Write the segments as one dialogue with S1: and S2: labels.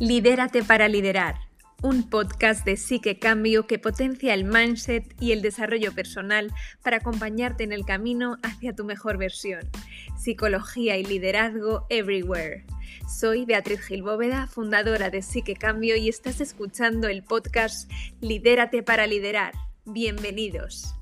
S1: Lidérate para liderar, un podcast de psique cambio que potencia el mindset y el desarrollo personal para acompañarte en el camino hacia tu mejor versión. Psicología y liderazgo everywhere. Soy Beatriz Gilbóveda, fundadora de Psique Cambio y estás escuchando el podcast Lidérate para liderar. Bienvenidos.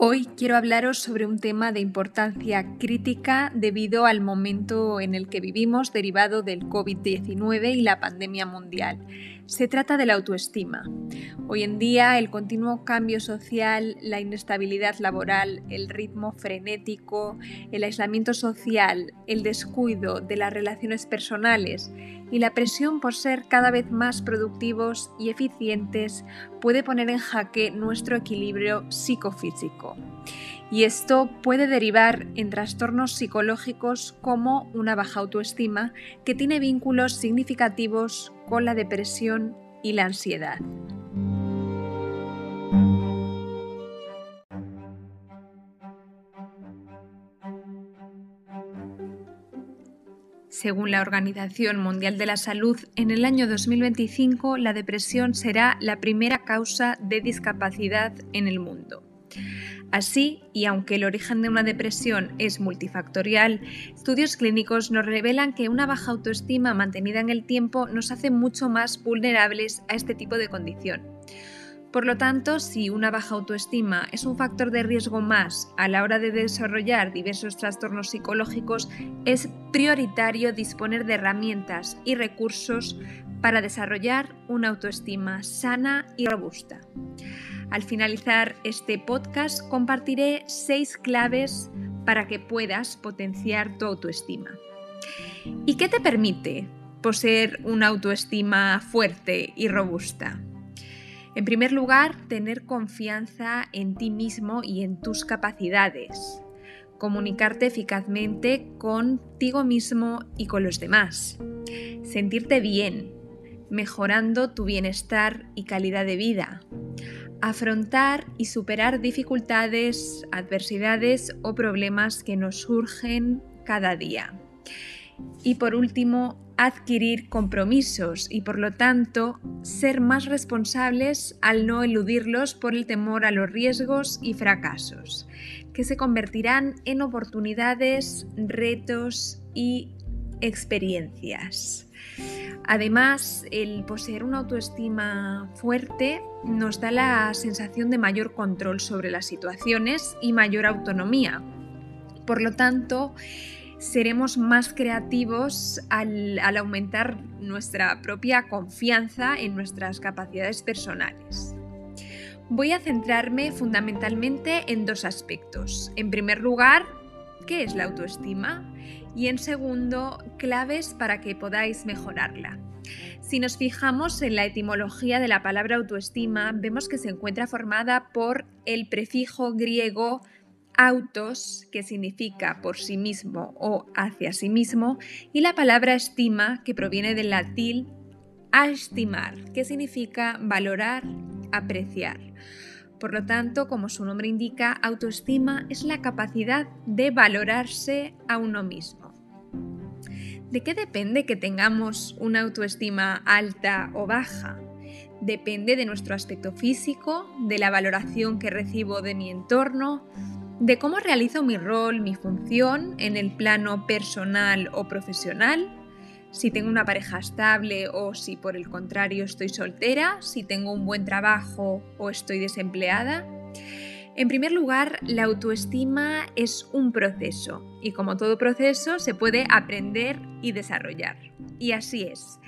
S1: Hoy quiero hablaros sobre un tema de importancia crítica debido al momento en el que vivimos derivado del COVID-19 y la pandemia mundial. Se trata de la autoestima. Hoy en día el continuo cambio social, la inestabilidad laboral, el ritmo frenético, el aislamiento social, el descuido de las relaciones personales y la presión por ser cada vez más productivos y eficientes puede poner en jaque nuestro equilibrio psicofísico. Y esto puede derivar en trastornos psicológicos como una baja autoestima que tiene vínculos significativos con la depresión y la ansiedad. Según la Organización Mundial de la Salud, en el año 2025 la depresión será la primera causa de discapacidad en el mundo. Así, y aunque el origen de una depresión es multifactorial, estudios clínicos nos revelan que una baja autoestima mantenida en el tiempo nos hace mucho más vulnerables a este tipo de condición. Por lo tanto, si una baja autoestima es un factor de riesgo más a la hora de desarrollar diversos trastornos psicológicos, es prioritario disponer de herramientas y recursos para desarrollar una autoestima sana y robusta. Al finalizar este podcast compartiré seis claves para que puedas potenciar tu autoestima. ¿Y qué te permite poseer una autoestima fuerte y robusta? En primer lugar, tener confianza en ti mismo y en tus capacidades. Comunicarte eficazmente contigo mismo y con los demás. Sentirte bien, mejorando tu bienestar y calidad de vida. Afrontar y superar dificultades, adversidades o problemas que nos surgen cada día. Y por último, adquirir compromisos y por lo tanto ser más responsables al no eludirlos por el temor a los riesgos y fracasos, que se convertirán en oportunidades, retos y experiencias. Además, el poseer una autoestima fuerte nos da la sensación de mayor control sobre las situaciones y mayor autonomía. Por lo tanto, seremos más creativos al, aumentar nuestra propia confianza en nuestras capacidades personales. Voy a centrarme fundamentalmente en dos aspectos. En primer lugar, ¿qué es la autoestima? Y en segundo, claves para que podáis mejorarla. Si nos fijamos en la etimología de la palabra autoestima, vemos que se encuentra formada por el prefijo griego autos, que significa por sí mismo o hacia sí mismo, y la palabra estima, que proviene del latín estimar, que significa valorar, apreciar. Por lo tanto, como su nombre indica, autoestima es la capacidad de valorarse a uno mismo. ¿De qué depende que tengamos una autoestima alta o baja? Depende de nuestro aspecto físico, de la valoración que recibo de mi entorno, de cómo realizo mi rol, mi función en el plano personal o profesional, si tengo una pareja estable o si por el contrario estoy soltera, si tengo un buen trabajo o estoy desempleada. En primer lugar, la autoestima es un proceso y como todo proceso se puede aprender y desarrollar. Y así es.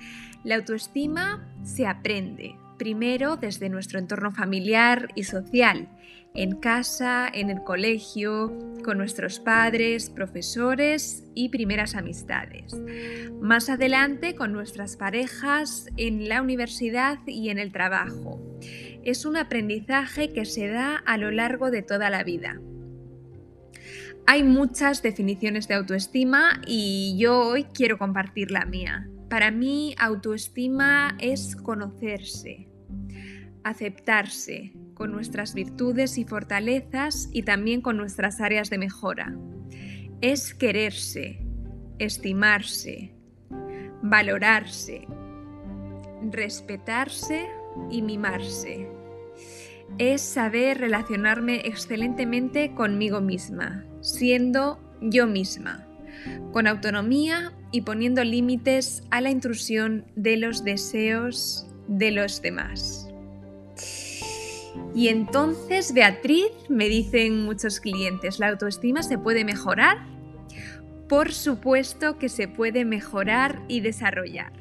S1: La autoestima se aprende, primero desde nuestro entorno familiar y social, en casa, en el colegio, con nuestros padres, profesores y primeras amistades. Más adelante con nuestras parejas, en la universidad y en el trabajo. Es un aprendizaje que se da a lo largo de toda la vida. Hay muchas definiciones de autoestima y yo hoy quiero compartir la mía. Para mí, autoestima es conocerse, aceptarse, con nuestras virtudes y fortalezas y también con nuestras áreas de mejora. Es quererse, estimarse, valorarse, respetarse y mimarse. Es saber relacionarme excelentemente conmigo misma, siendo yo misma, con autonomía y poniendo límites a la intrusión de los deseos de los demás. Y entonces, Beatriz, me dicen muchos clientes, ¿la autoestima se puede mejorar? Por supuesto que se puede mejorar y desarrollar.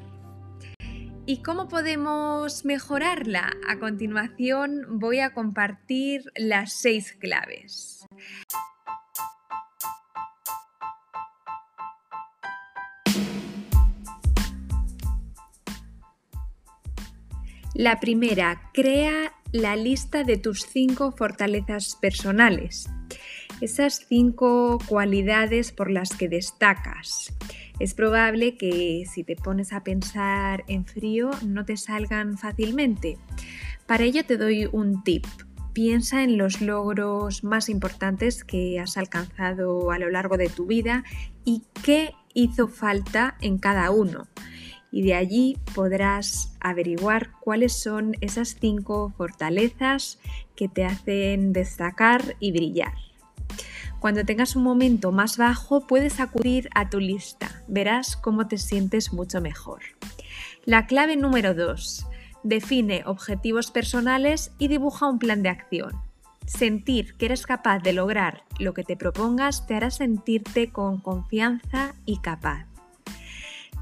S1: ¿Y cómo podemos mejorarla? A continuación voy a compartir las seis claves. La primera, crea la lista de tus cinco fortalezas personales, esas cinco cualidades por las que destacas. Es probable que si te pones a pensar en frío no te salgan fácilmente. Para ello te doy un tip. Piensa en los logros más importantes que has alcanzado a lo largo de tu vida y qué hizo falta en cada uno y de allí podrás averiguar cuáles son esas cinco fortalezas que te hacen destacar y brillar. Cuando tengas un momento más bajo puedes acudir a tu lista, verás cómo te sientes mucho mejor. La clave número 2. Define objetivos personales y dibuja un plan de acción. Sentir que eres capaz de lograr lo que te propongas te hará sentirte con confianza y capaz.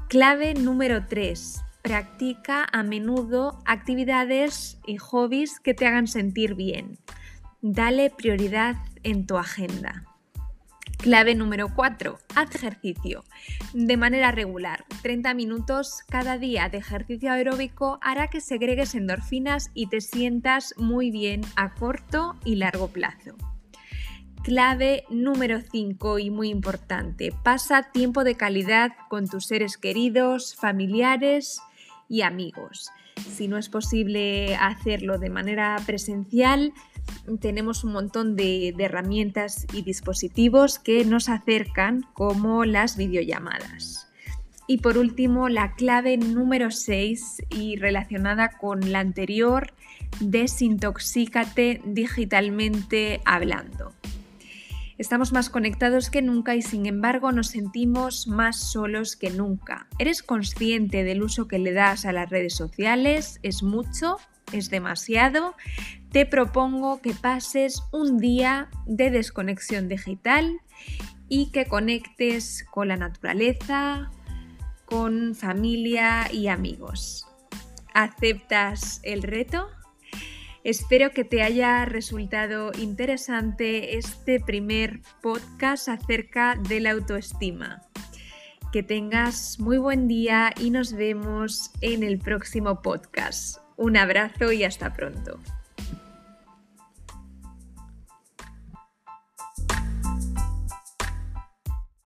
S1: Clave número 3. Practica a menudo actividades y hobbies que te hagan sentir bien. Dale prioridad en tu agenda. Clave número 4. Haz ejercicio. De manera regular. 30 minutos cada día de ejercicio aeróbico hará que segregues endorfinas y te sientas muy bien a corto y largo plazo. Clave número 5 y muy importante, pasa tiempo de calidad con tus seres queridos, familiares y amigos. Si no es posible hacerlo de manera presencial, tenemos un montón de, herramientas y dispositivos que nos acercan como las videollamadas. Y por último, la clave número 6 y relacionada con la anterior, desintoxícate digitalmente hablando. Estamos más conectados que nunca y sin embargo nos sentimos más solos que nunca. ¿Eres consciente del uso que le das a las redes sociales? ¿Es mucho? ¿Es demasiado? Te propongo que pases un día de desconexión digital y que conectes con la naturaleza, con familia y amigos. ¿Aceptas el reto? Espero que te haya resultado interesante este primer podcast acerca de la autoestima. Que tengas muy buen día y nos vemos en el próximo podcast. Un abrazo y hasta pronto.